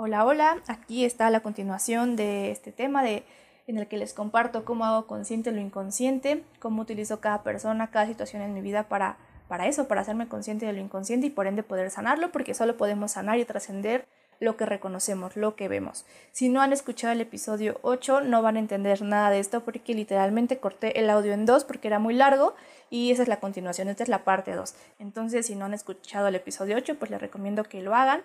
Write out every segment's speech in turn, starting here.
Hola, hola, aquí está la continuación de este tema de, en el que les comparto cómo hago consciente lo inconsciente, cómo utilizo cada persona, cada situación en mi vida para, para eso, para hacerme consciente de lo inconsciente y por ende poder sanarlo, porque solo podemos sanar y trascender lo que reconocemos, lo que vemos. Si no han escuchado el episodio 8, no van a entender nada de esto porque literalmente corté el audio en dos porque era muy largo y esa es la continuación, esta es la parte 2. Entonces, si no han escuchado el episodio 8, pues les recomiendo que lo hagan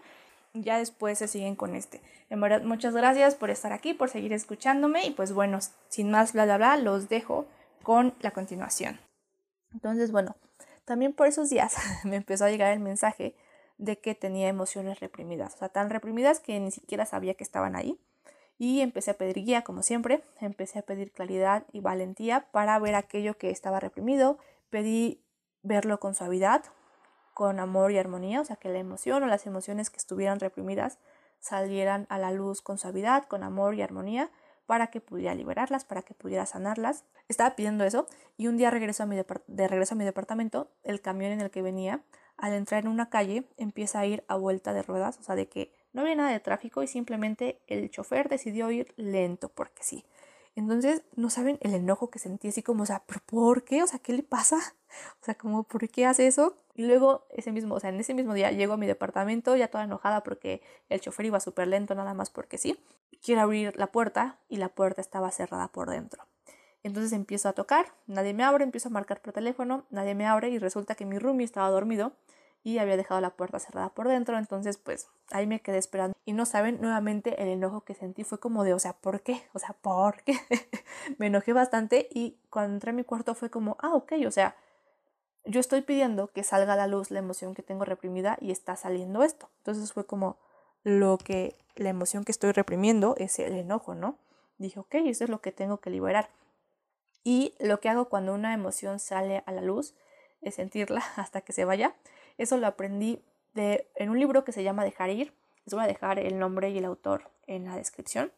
ya después se siguen con este. En verdad, muchas gracias por estar aquí, por seguir escuchándome y pues bueno, sin más bla bla bla, los dejo con la continuación. Entonces, bueno, también por esos días me empezó a llegar el mensaje de que tenía emociones reprimidas, o sea, tan reprimidas que ni siquiera sabía que estaban ahí. Y empecé a pedir guía, como siempre, empecé a pedir claridad y valentía para ver aquello que estaba reprimido, pedí verlo con suavidad, con amor y armonía, o sea, que la emoción o las emociones que estuvieran reprimidas salieran a la luz con suavidad, con amor y armonía, para que pudiera liberarlas, para que pudiera sanarlas. Estaba pidiendo eso y un día regreso a mi de regreso a mi departamento, el camión en el que venía, al entrar en una calle, empieza a ir a vuelta de ruedas, o sea, de que no había nada de tráfico y simplemente el chofer decidió ir lento, porque sí. Entonces, no saben el enojo que sentí, así como, o sea, ¿pero por qué? O sea, ¿qué le pasa? O sea, como, ¿por qué hace eso? Y luego, ese mismo, o sea, en ese mismo día llego a mi departamento ya toda enojada porque el chofer iba súper lento, nada más porque sí. Quiero abrir la puerta y la puerta estaba cerrada por dentro. Entonces empiezo a tocar, nadie me abre, empiezo a marcar por teléfono, nadie me abre y resulta que mi roomie estaba dormido y había dejado la puerta cerrada por dentro, entonces pues ahí me quedé esperando y no saben nuevamente el enojo que sentí fue como de, o sea, ¿por qué? O sea, ¿por qué? me enojé bastante y cuando entré a mi cuarto fue como, ah, ok, o sea, yo estoy pidiendo que salga a la luz la emoción que tengo reprimida y está saliendo esto. Entonces fue como lo que, la emoción que estoy reprimiendo es el enojo, ¿no? Dije, ok, eso es lo que tengo que liberar. Y lo que hago cuando una emoción sale a la luz es sentirla hasta que se vaya eso lo aprendí de, en un libro que se llama Dejar ir. Les voy a dejar el nombre y el autor en la descripción.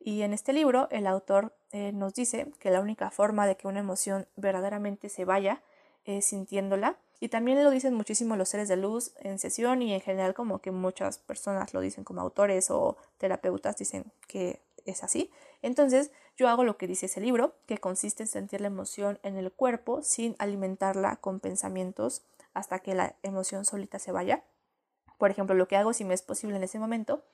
Y en este libro el autor eh, nos dice que la única forma de que una emoción verdaderamente se vaya es sintiéndola. Y también lo dicen muchísimo los seres de luz en sesión y en general como que muchas personas lo dicen como autores o terapeutas dicen que es así. Entonces yo hago lo que dice ese libro, que consiste en sentir la emoción en el cuerpo sin alimentarla con pensamientos hasta que la emoción solita se vaya. Por ejemplo, lo que hago si me es posible en ese momento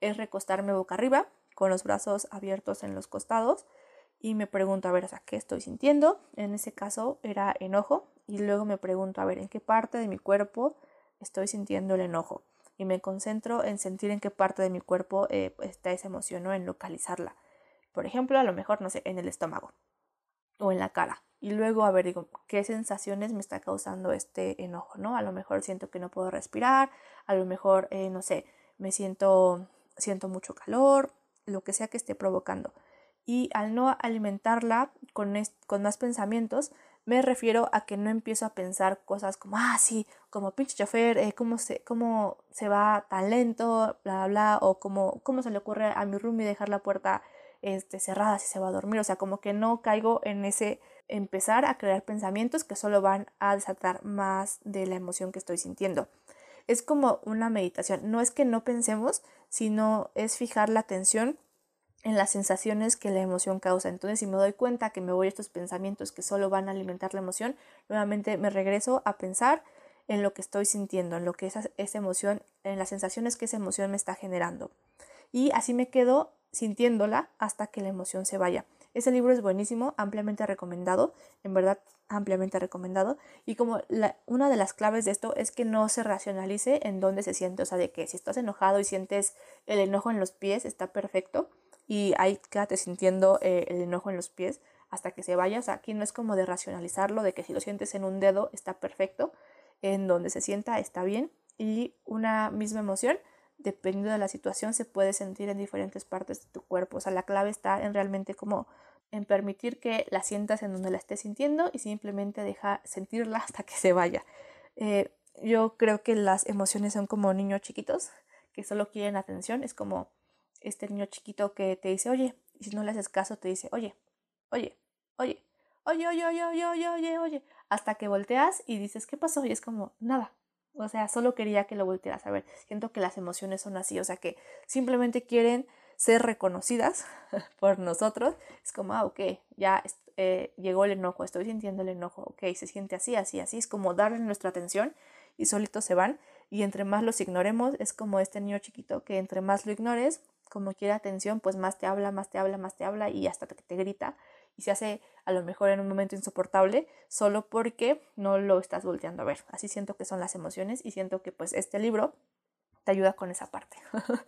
es recostarme boca arriba con los brazos abiertos en los costados y me pregunto, a ver, o sea, ¿qué estoy sintiendo? En ese caso era enojo y luego me pregunto, a ver, ¿en qué parte de mi cuerpo estoy sintiendo el enojo? Y me concentro en sentir en qué parte de mi cuerpo eh, está esa emoción o en localizarla. Por ejemplo, a lo mejor, no sé, en el estómago o en la cara y luego a ver, digo, ¿qué sensaciones me está causando este enojo? ¿no? A lo mejor siento que no puedo respirar, a lo mejor, eh, no sé, me siento, siento mucho calor, lo que sea que esté provocando. Y al no alimentarla con, con más pensamientos, me refiero a que no empiezo a pensar cosas como, ah, sí, como pinche chofer, eh, ¿cómo, se, ¿cómo se va tan lento? Bla, bla, bla, o cómo, cómo se le ocurre a mi roomie dejar la puerta este, cerrada si se va a dormir. O sea, como que no caigo en ese empezar a crear pensamientos que solo van a desatar más de la emoción que estoy sintiendo. Es como una meditación, no es que no pensemos, sino es fijar la atención en las sensaciones que la emoción causa. Entonces, si me doy cuenta que me voy a estos pensamientos que solo van a alimentar la emoción, nuevamente me regreso a pensar en lo que estoy sintiendo, en lo que esa, esa emoción, en las sensaciones que esa emoción me está generando. Y así me quedo sintiéndola hasta que la emoción se vaya. Ese libro es buenísimo, ampliamente recomendado, en verdad ampliamente recomendado. Y como una de las claves de esto es que no se racionalice en dónde se siente, o sea, de que si estás enojado y sientes el enojo en los pies, está perfecto. Y ahí quédate sintiendo eh, el enojo en los pies hasta que se vaya. O sea, aquí no es como de racionalizarlo, de que si lo sientes en un dedo está perfecto, en donde se sienta está bien. Y una misma emoción dependiendo de la situación, se puede sentir en diferentes partes de tu cuerpo. O sea, la clave está en realmente como en permitir que la sientas en donde la estés sintiendo y simplemente deja sentirla hasta que se vaya. Eh, yo creo que las emociones son como niños chiquitos que solo quieren atención. Es como este niño chiquito que te dice, oye, y si no le haces caso, te dice, oye, oye, oye, oye, oye, oye, oye, oye, oye, oye, hasta que volteas y dices, ¿qué pasó? Y es como, nada, O sea, solo quería que lo voltearas a ver. Siento que las emociones son así, o sea, que simplemente quieren ser reconocidas por nosotros. Es como, ah, ok, ya eh, llegó el enojo, estoy sintiendo el enojo, ok, se siente así, así, así. Es como darle nuestra atención y solitos se van. Y entre más los ignoremos, es como este niño chiquito que entre más lo ignores, como quiere atención, pues más te habla, más te habla, más te habla y hasta que te grita y se hace a lo mejor en un momento insoportable solo porque no lo estás volteando a ver. Así siento que son las emociones y siento que pues este libro te ayuda con esa parte.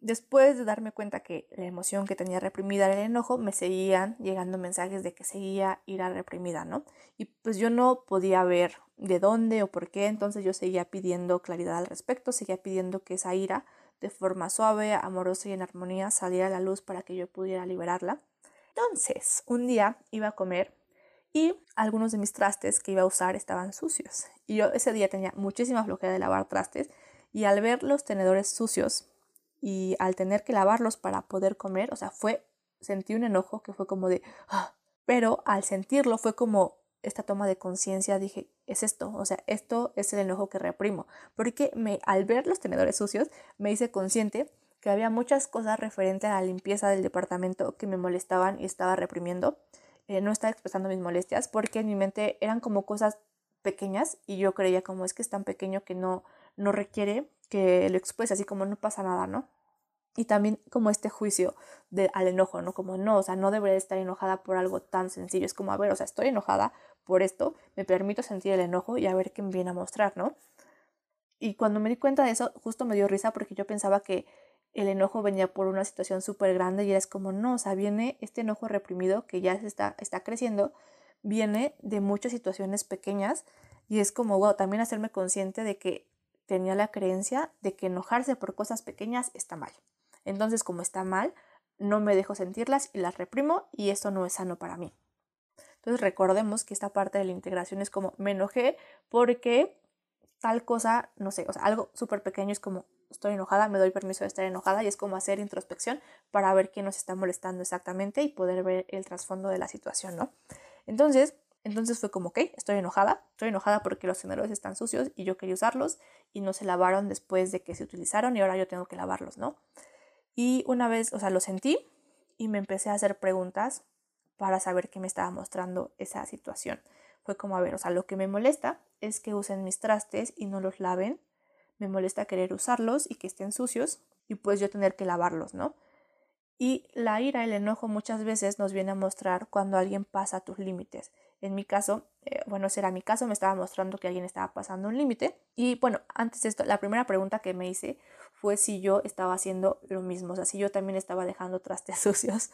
Después de darme cuenta que la emoción que tenía reprimida era el enojo, me seguían llegando mensajes de que seguía ira reprimida, ¿no? Y pues yo no podía ver de dónde o por qué, entonces yo seguía pidiendo claridad al respecto, seguía pidiendo que esa ira de forma suave, amorosa y en armonía saliera a la luz para que yo pudiera liberarla. Entonces, un día iba a comer y algunos de mis trastes que iba a usar estaban sucios. Y yo ese día tenía muchísima flojera de lavar trastes y al ver los tenedores sucios y al tener que lavarlos para poder comer, o sea, fue, sentí un enojo que fue como de, ah", pero al sentirlo fue como esta toma de conciencia, dije, es esto, o sea, esto es el enojo que reprimo, porque me, al ver los tenedores sucios me hice consciente que había muchas cosas referentes a la limpieza del departamento que me molestaban y estaba reprimiendo. Eh, no estaba expresando mis molestias porque en mi mente eran como cosas pequeñas y yo creía como es que es tan pequeño que no, no requiere que lo exprese, así como no pasa nada, ¿no? Y también como este juicio de, al enojo, ¿no? Como no, o sea, no debería estar enojada por algo tan sencillo. Es como, a ver, o sea, estoy enojada por esto, me permito sentir el enojo y a ver qué me viene a mostrar, ¿no? Y cuando me di cuenta de eso, justo me dio risa porque yo pensaba que el enojo venía por una situación súper grande y es como, no, o sea, viene este enojo reprimido que ya se está, está creciendo, viene de muchas situaciones pequeñas y es como, wow, también hacerme consciente de que tenía la creencia de que enojarse por cosas pequeñas está mal. Entonces, como está mal, no me dejo sentirlas y las reprimo y esto no es sano para mí. Entonces, recordemos que esta parte de la integración es como me enojé porque tal cosa, no sé, o sea, algo súper pequeño es como estoy enojada, me doy permiso de estar enojada y es como hacer introspección para ver qué nos está molestando exactamente y poder ver el trasfondo de la situación, ¿no? Entonces, entonces fue como, ok, estoy enojada, estoy enojada porque los tenedores están sucios y yo quería usarlos y no se lavaron después de que se utilizaron y ahora yo tengo que lavarlos, ¿no? Y una vez, o sea, lo sentí y me empecé a hacer preguntas para saber qué me estaba mostrando esa situación. Fue como, a ver, o sea, lo que me molesta es que usen mis trastes y no los laven me molesta querer usarlos y que estén sucios y pues yo tener que lavarlos, ¿no? Y la ira, el enojo muchas veces nos viene a mostrar cuando alguien pasa tus límites. En mi caso, eh, bueno, ese era mi caso, me estaba mostrando que alguien estaba pasando un límite. Y bueno, antes de esto, la primera pregunta que me hice fue si yo estaba haciendo lo mismo, o sea, si yo también estaba dejando trastes sucios.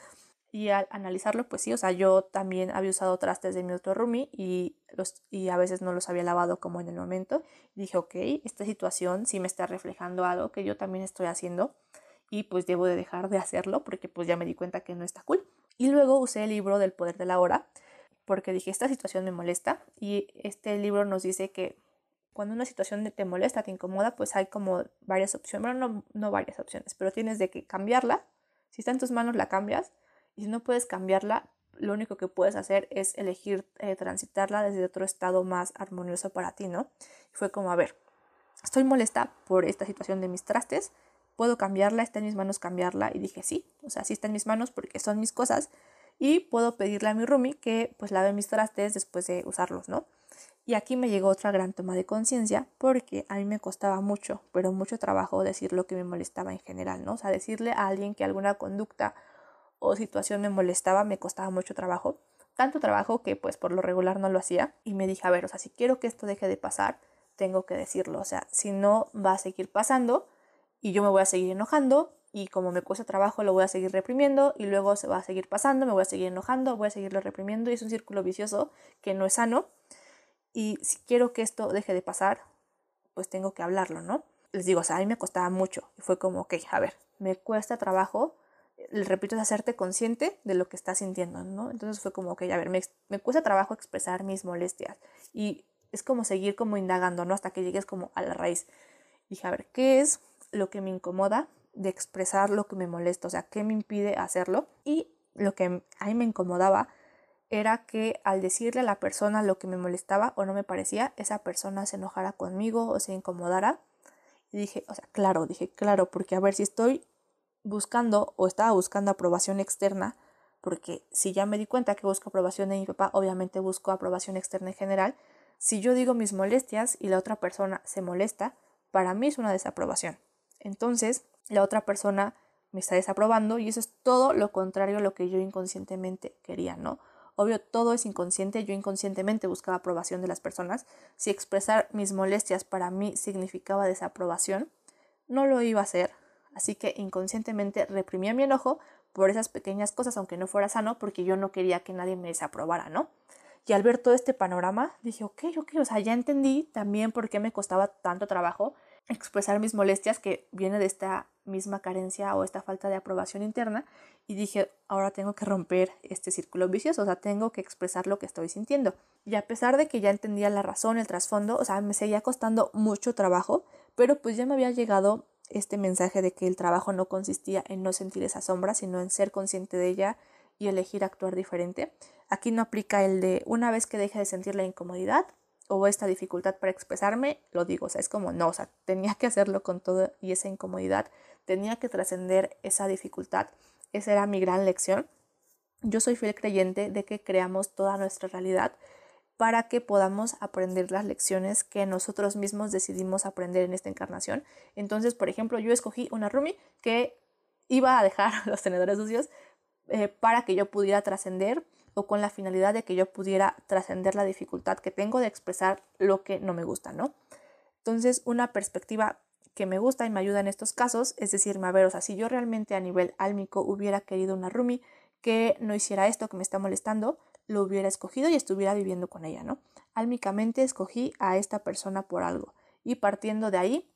Y al analizarlo, pues sí, o sea, yo también había usado trastes de mi otro roomie y, los, y a veces no los había lavado como en el momento. dije, ok, esta situación sí me está reflejando algo que yo también estoy haciendo y pues debo de dejar de hacerlo porque pues ya me di cuenta que no está cool. Y luego usé el libro del poder de la hora porque dije, esta situación me molesta y este libro nos dice que cuando una situación te molesta, te incomoda, pues hay como varias opciones, bueno, no, varias opciones, pero tienes de que cambiarla. Si está en tus manos, la cambias y si no puedes cambiarla, lo único que puedes hacer es elegir eh, transitarla desde otro estado más armonioso para ti, ¿no? Y fue como, a ver, estoy molesta por esta situación de mis trastes, puedo cambiarla, está en mis manos cambiarla. Y dije, sí, o sea, sí está en mis manos porque son mis cosas y puedo pedirle a mi roomie que pues lave mis trastes después de usarlos, ¿no? Y aquí me llegó otra gran toma de conciencia porque a mí me costaba mucho, pero mucho trabajo decir lo que me molestaba en general, ¿no? O sea, decirle a alguien que alguna conducta o situación me molestaba, me costaba mucho trabajo. Tanto trabajo que pues por lo regular no lo hacía. Y me dije, a ver, o sea, si quiero que esto deje de pasar, tengo que decirlo. O sea, si no va a seguir pasando y yo me voy a seguir enojando y como me cuesta trabajo lo voy a seguir reprimiendo y luego se va a seguir pasando, me voy a seguir enojando, voy a seguirlo reprimiendo y es un círculo vicioso que no es sano. Y si quiero que esto deje de pasar, pues tengo que hablarlo, ¿no? Les digo, o sea, a mí me costaba mucho y fue como, ok, a ver, me cuesta trabajo le repito, es hacerte consciente de lo que estás sintiendo, ¿no? Entonces fue como, que, a ver, me, me cuesta trabajo expresar mis molestias y es como seguir como indagando, ¿no? Hasta que llegues como a la raíz. Dije, a ver, ¿qué es lo que me incomoda de expresar lo que me molesta? O sea, ¿qué me impide hacerlo? Y lo que a mí me incomodaba era que al decirle a la persona lo que me molestaba o no me parecía, esa persona se enojara conmigo o se incomodara. Y dije, o sea, claro, dije, claro, porque a ver si estoy buscando o estaba buscando aprobación externa, porque si ya me di cuenta que busco aprobación de mi papá, obviamente busco aprobación externa en general. Si yo digo mis molestias y la otra persona se molesta, para mí es una desaprobación. Entonces, la otra persona me está desaprobando y eso es todo lo contrario a lo que yo inconscientemente quería, ¿no? Obvio, todo es inconsciente, yo inconscientemente buscaba aprobación de las personas. Si expresar mis molestias para mí significaba desaprobación, no lo iba a hacer. Así que inconscientemente reprimía mi enojo por esas pequeñas cosas, aunque no fuera sano, porque yo no quería que nadie me desaprobara, ¿no? Y al ver todo este panorama, dije, ok, ok, o sea, ya entendí también por qué me costaba tanto trabajo expresar mis molestias, que viene de esta misma carencia o esta falta de aprobación interna, y dije, ahora tengo que romper este círculo vicioso, o sea, tengo que expresar lo que estoy sintiendo. Y a pesar de que ya entendía la razón, el trasfondo, o sea, me seguía costando mucho trabajo, pero pues ya me había llegado este mensaje de que el trabajo no consistía en no sentir esa sombra, sino en ser consciente de ella y elegir actuar diferente. Aquí no aplica el de una vez que deje de sentir la incomodidad, o esta dificultad para expresarme, lo digo, o sea, es como no, o sea, tenía que hacerlo con todo y esa incomodidad, tenía que trascender esa dificultad, esa era mi gran lección. Yo soy fiel creyente de que creamos toda nuestra realidad para que podamos aprender las lecciones que nosotros mismos decidimos aprender en esta encarnación. Entonces, por ejemplo, yo escogí una Rumi que iba a dejar los tenedores sucios eh, para que yo pudiera trascender o con la finalidad de que yo pudiera trascender la dificultad que tengo de expresar lo que no me gusta, ¿no? Entonces, una perspectiva que me gusta y me ayuda en estos casos es decirme, a ver, o sea, si yo realmente a nivel álmico hubiera querido una Rumi que no hiciera esto que me está molestando, lo hubiera escogido y estuviera viviendo con ella, ¿no? Álmicamente escogí a esta persona por algo y partiendo de ahí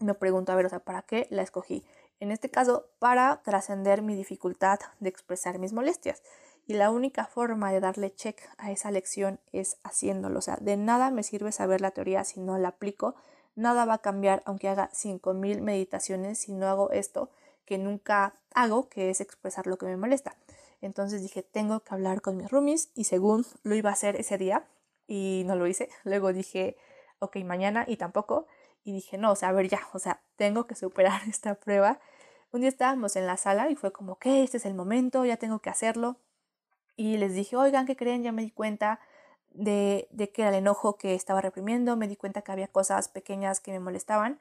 me pregunto, a ver, o sea, ¿para qué la escogí? En este caso, para trascender mi dificultad de expresar mis molestias. Y la única forma de darle check a esa lección es haciéndolo. O sea, de nada me sirve saber la teoría si no la aplico. Nada va a cambiar aunque haga 5.000 meditaciones si no hago esto que nunca hago, que es expresar lo que me molesta. Entonces dije, tengo que hablar con mis roomies y según lo iba a hacer ese día y no lo hice. Luego dije, ok, mañana y tampoco. Y dije, no, o sea, a ver ya, o sea, tengo que superar esta prueba. Un día estábamos en la sala y fue como, ok, este es el momento, ya tengo que hacerlo y les dije, oigan, ¿qué creen? Ya me di cuenta de, de que era el enojo que estaba reprimiendo, me di cuenta que había cosas pequeñas que me molestaban.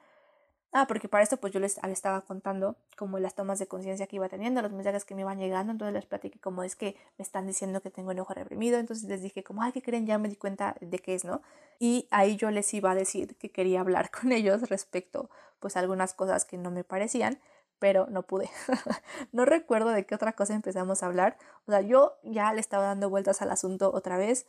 Ah, porque para esto pues yo les, estaba contando como las tomas de conciencia que iba teniendo, los mensajes que me iban llegando, entonces les platiqué como es que me están diciendo que tengo enojo reprimido, entonces les dije como, ay, ¿qué creen? Ya me di cuenta de qué es, ¿no? Y ahí yo les iba a decir que quería hablar con ellos respecto pues a algunas cosas que no me parecían, pero no pude. no recuerdo de qué otra cosa empezamos a hablar. O sea, yo ya le estaba dando vueltas al asunto otra vez.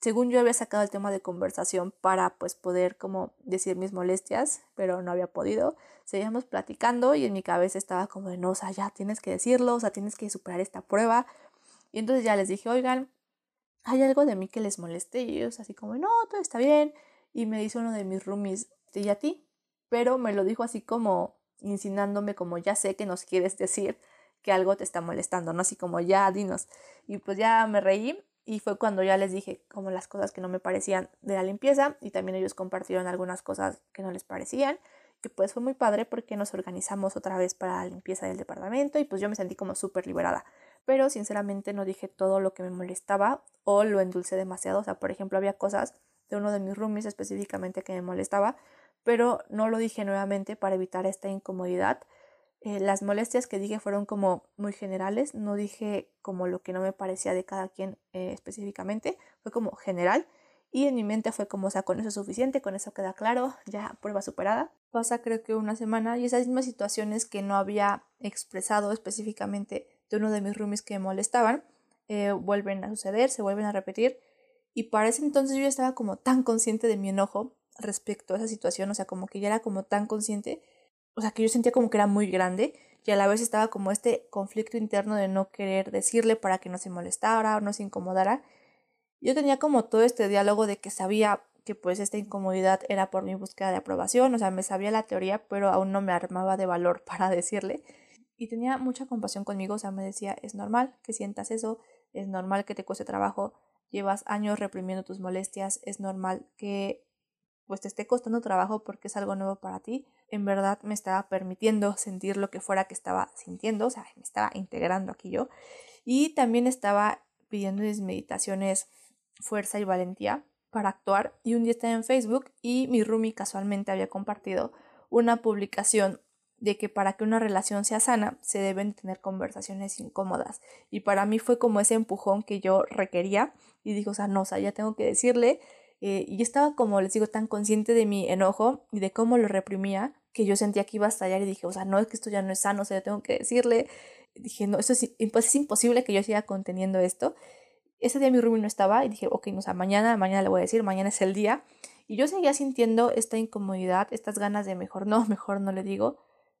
Según yo había sacado el tema de conversación para pues poder como decir mis molestias, pero no había podido. Seguíamos platicando y en mi cabeza estaba como de no, o sea, ya tienes que decirlo, o sea, tienes que superar esta prueba. Y entonces ya les dije, oigan, hay algo de mí que les moleste y ellos así como, no, todo está bien. Y me dice uno de mis roomies, ¿y a ti? Pero me lo dijo así como insinuándome como ya sé que nos quieres decir que algo te está molestando, ¿no? Así como ya dinos. Y pues ya me reí y fue cuando ya les dije como las cosas que no me parecían de la limpieza y también ellos compartieron algunas cosas que no les parecían. Y pues fue muy padre porque nos organizamos otra vez para la limpieza del departamento y pues yo me sentí como súper liberada. Pero sinceramente no dije todo lo que me molestaba o lo endulcé demasiado. O sea, por ejemplo, había cosas de uno de mis roomies específicamente que me molestaba, pero no lo dije nuevamente para evitar esta incomodidad. Eh, las molestias que dije fueron como muy generales, no dije como lo que no me parecía de cada quien eh, específicamente, fue como general y en mi mente fue como, o sea, con eso es suficiente, con eso queda claro, ya prueba superada. Pasa creo que una semana y esas mismas situaciones que no había expresado específicamente de uno de mis roomies que me molestaban, eh, vuelven a suceder, se vuelven a repetir y para ese entonces yo ya estaba como tan consciente de mi enojo respecto a esa situación, o sea, como que ya era como tan consciente, o sea, que yo sentía como que era muy grande y a la vez estaba como este conflicto interno de no querer decirle para que no se molestara o no se incomodara. Yo tenía como todo este diálogo de que sabía que pues esta incomodidad era por mi búsqueda de aprobación, o sea, me sabía la teoría, pero aún no me armaba de valor para decirle. Y tenía mucha compasión conmigo, o sea, me decía, es normal que sientas eso, es normal que te cueste trabajo, llevas años reprimiendo tus molestias, es normal que pues te esté costando trabajo porque es algo nuevo para ti. En verdad me estaba permitiendo sentir lo que fuera que estaba sintiendo, o sea, me estaba integrando aquí yo. Y también estaba pidiendo mis meditaciones fuerza y valentía para actuar. Y un día estaba en Facebook y mi Rumi casualmente había compartido una publicación de que para que una relación sea sana se deben tener conversaciones incómodas. Y para mí fue como ese empujón que yo requería y dijo, o sea, no, o sea, ya tengo que decirle. Eh, y estaba, como les digo, tan consciente de mi enojo y de cómo lo reprimía que yo sentía que iba a estallar y dije, o sea, no, es que esto ya no es sano, o sea, yo tengo que decirle. Dije, no, eso es, pues es imposible que yo siga conteniendo esto. Ese día mi Rumi no estaba y dije, ok, no, o sea, mañana, mañana le voy a decir, mañana es el día. Y yo seguía sintiendo esta incomodidad, estas ganas de mejor no, mejor no le digo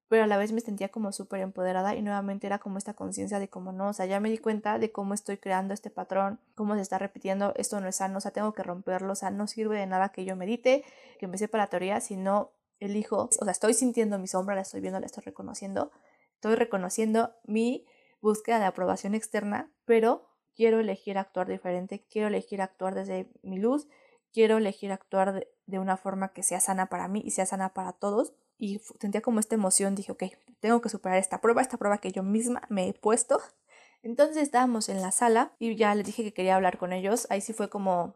pero a la vez me sentía como súper empoderada y nuevamente era como esta conciencia de cómo no, o sea, ya me di cuenta de cómo estoy creando este patrón, cómo se está repitiendo, esto no es sano, o sea, tengo que romperlo, o sea, no sirve de nada que yo medite, que me sepa la teoría, sino elijo, o sea, estoy sintiendo mi sombra, la estoy viendo, la estoy reconociendo, estoy reconociendo mi búsqueda de aprobación externa, pero quiero elegir actuar diferente, quiero elegir actuar desde mi luz, quiero elegir actuar de, de una forma que sea sana para mí y sea sana para todos y sentía como esta emoción, dije, ok, tengo que superar esta prueba, esta prueba que yo misma me he puesto. Entonces estábamos en la sala y ya les dije que quería hablar con ellos. Ahí sí fue como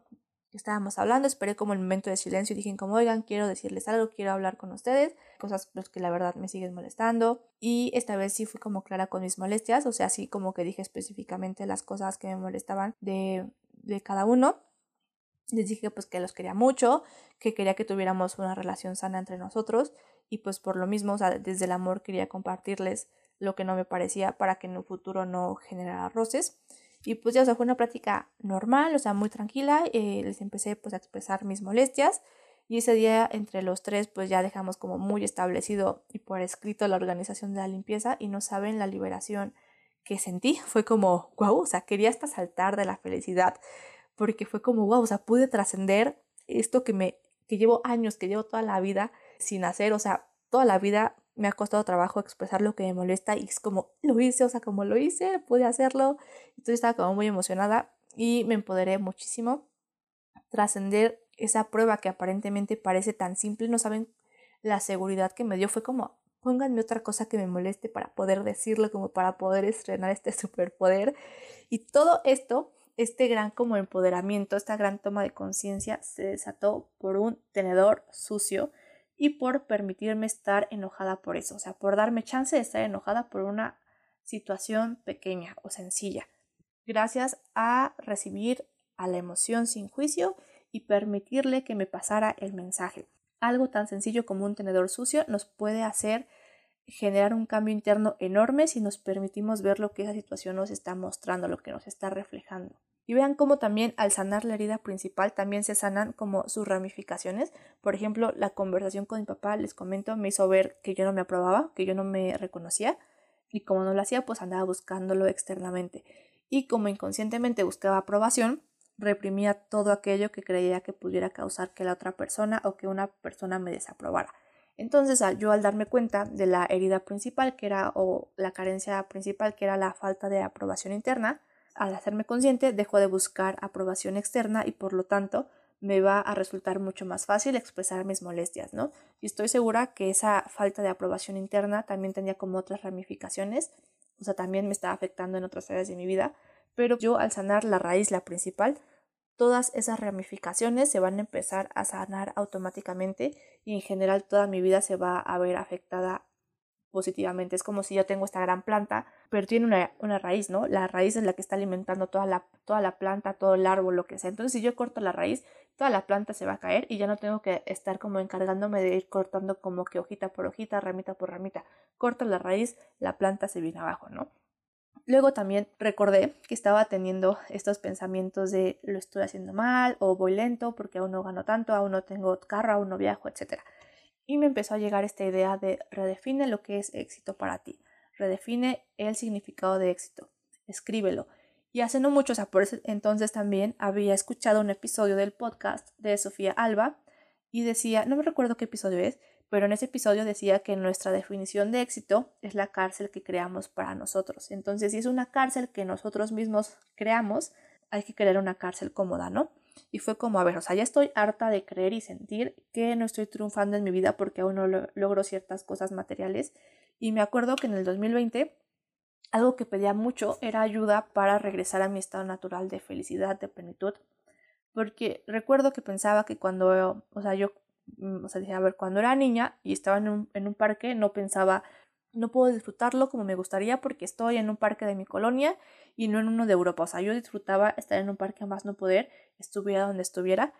estábamos hablando, esperé como el momento de silencio y dije como, oigan, quiero decirles algo, quiero hablar con ustedes, cosas pues, que la verdad me siguen molestando. Y esta vez sí fui como clara con mis molestias, o sea, sí como que dije específicamente las cosas que me molestaban de, de cada uno. Les dije pues que los quería mucho, que quería que tuviéramos una relación sana entre nosotros y pues por lo mismo, o desde el amor quería compartirles lo que no me parecía para que en un futuro no generara roces. Y pues ya, o sea, fue una plática normal, o sea, muy tranquila. Eh, les empecé pues a expresar mis molestias. Y ese día entre los tres pues ya dejamos como muy establecido y por escrito la organización de la limpieza y no saben la liberación que sentí. Fue como, wow, o sea, quería hasta saltar de la felicidad porque fue como, wow, o sea, pude trascender esto que me, que llevo años, que llevo toda la vida sin hacer, o sea, toda la vida me ha costado trabajo expresar lo que me molesta y es como lo hice, o sea, como lo hice, pude hacerlo. Entonces estaba como muy emocionada y me empoderé muchísimo. Trascender esa prueba que aparentemente parece tan simple, no saben la seguridad que me dio. Fue como, pónganme otra cosa que me moleste para poder decirlo, como para poder estrenar este superpoder. Y todo esto, este gran como empoderamiento, esta gran toma de conciencia se desató por un tenedor sucio y por permitirme estar enojada por eso, o sea, por darme chance de estar enojada por una situación pequeña o sencilla, gracias a recibir a la emoción sin juicio y permitirle que me pasara el mensaje. Algo tan sencillo como un tenedor sucio nos puede hacer generar un cambio interno enorme si nos permitimos ver lo que esa situación nos está mostrando, lo que nos está reflejando. Y vean cómo también al sanar la herida principal también se sanan como sus ramificaciones. Por ejemplo, la conversación con mi papá, les comento, me hizo ver que yo no me aprobaba, que yo no me reconocía. Y como no lo hacía, pues andaba buscándolo externamente. Y como inconscientemente buscaba aprobación, reprimía todo aquello que creía que pudiera causar que la otra persona o que una persona me desaprobara. Entonces, yo al darme cuenta de la herida principal, que era, o la carencia principal, que era la falta de aprobación interna, al hacerme consciente dejo de buscar aprobación externa y por lo tanto me va a resultar mucho más fácil expresar mis molestias, ¿no? Y estoy segura que esa falta de aprobación interna también tenía como otras ramificaciones, o sea, también me estaba afectando en otras áreas de mi vida, pero yo al sanar la raíz, la principal, todas esas ramificaciones se van a empezar a sanar automáticamente y en general toda mi vida se va a ver afectada positivamente. Es como si yo tengo esta gran planta, pero tiene una, una, raíz, ¿no? La raíz es la que está alimentando toda la, toda la planta, todo el árbol, lo que sea. Entonces, si yo corto la raíz, toda la planta se va a caer y ya no tengo que estar como encargándome de ir cortando como que hojita por hojita, ramita por ramita. Corto la raíz, la planta se viene abajo, ¿no? Luego también recordé que estaba teniendo estos pensamientos de lo estoy haciendo mal o voy lento porque aún no gano tanto, aún no tengo carro, aún no viajo, etcétera y me empezó a llegar esta idea de redefine lo que es éxito para ti, redefine el significado de éxito, escríbelo. Y hace no mucho, o sea, por ese entonces también había escuchado un episodio del podcast de Sofía Alba y decía, no me recuerdo qué episodio es, pero en ese episodio decía que nuestra definición de éxito es la cárcel que creamos para nosotros. Entonces, si es una cárcel que nosotros mismos creamos, hay que crear una cárcel cómoda, ¿no? Y fue como, a ver, o sea, ya estoy harta de creer y sentir que no estoy triunfando en mi vida porque aún no logro ciertas cosas materiales. Y me acuerdo que en el 2020 algo que pedía mucho era ayuda para regresar a mi estado natural de felicidad, de plenitud. Porque recuerdo que pensaba que cuando, o sea, yo Mm, o sea, dije, a ver, cuando era niña y estaba en un, en un parque, no pensaba, no puedo disfrutarlo como me gustaría porque estoy en un parque de mi colonia y no en uno de Europa. O sea, yo disfrutaba estar en un parque a más no poder, estuviera donde estuviera.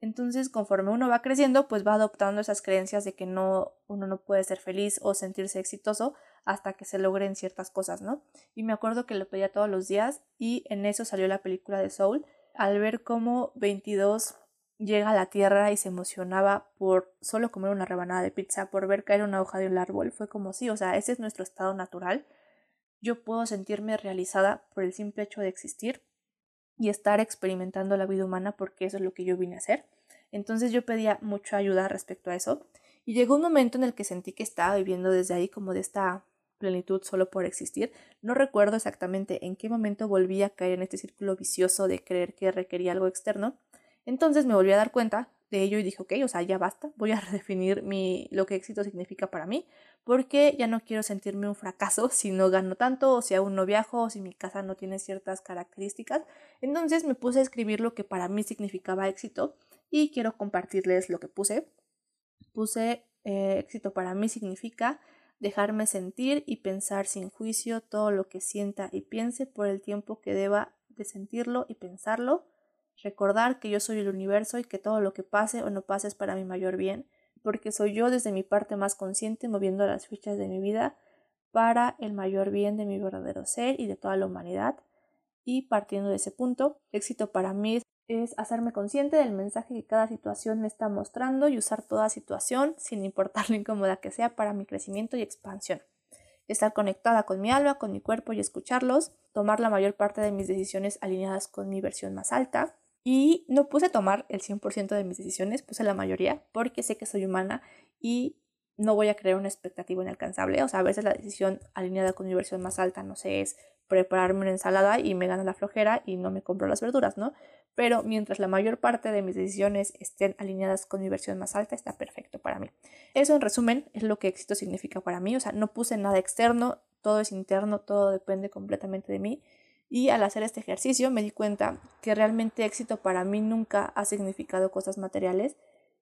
Entonces, conforme uno va creciendo, pues va adoptando esas creencias de que no, uno no puede ser feliz o sentirse exitoso hasta que se logren ciertas cosas, ¿no? Y me acuerdo que lo pedía todos los días y en eso salió la película de Soul, al ver cómo 22 llega a la tierra y se emocionaba por solo comer una rebanada de pizza, por ver caer una hoja de un árbol. Fue como sí, o sea, ese es nuestro estado natural. Yo puedo sentirme realizada por el simple hecho de existir y estar experimentando la vida humana porque eso es lo que yo vine a hacer. Entonces yo pedía mucha ayuda respecto a eso y llegó un momento en el que sentí que estaba viviendo desde ahí como de esta plenitud solo por existir. No recuerdo exactamente en qué momento volví a caer en este círculo vicioso de creer que requería algo externo, entonces me volví a dar cuenta de ello y dije, ok, o sea, ya basta, voy a redefinir lo que éxito significa para mí, porque ya no quiero sentirme un fracaso si no gano tanto, o si aún no viajo, o si mi casa no tiene ciertas características. Entonces me puse a escribir lo que para mí significaba éxito y quiero compartirles lo que puse. Puse eh, éxito para mí significa dejarme sentir y pensar sin juicio todo lo que sienta y piense por el tiempo que deba de sentirlo y pensarlo recordar que yo soy el universo y que todo lo que pase o no pase es para mi mayor bien, porque soy yo desde mi parte más consciente moviendo las fichas de mi vida para el mayor bien de mi verdadero ser y de toda la humanidad. Y partiendo de ese punto, éxito para mí es hacerme consciente del mensaje que cada situación me está mostrando y usar toda situación, sin importar lo incómoda que sea, para mi crecimiento y expansión. Estar conectada con mi alma, con mi cuerpo y escucharlos, tomar la mayor parte de mis decisiones alineadas con mi versión más alta, y no puse a tomar el 100% de mis decisiones, puse la mayoría porque sé que soy humana y no voy a crear una expectativa inalcanzable. O sea, a veces la decisión alineada con mi versión más alta, no sé, es prepararme una ensalada y me gana la flojera y no me compro las verduras, ¿no? Pero mientras la mayor parte de mis decisiones estén alineadas con mi versión más alta, está perfecto para mí. Eso en resumen es lo que éxito significa para mí. O sea, no puse nada externo, todo es interno, todo depende completamente de mí. Y al hacer este ejercicio me di cuenta que realmente éxito para mí nunca ha significado cosas materiales,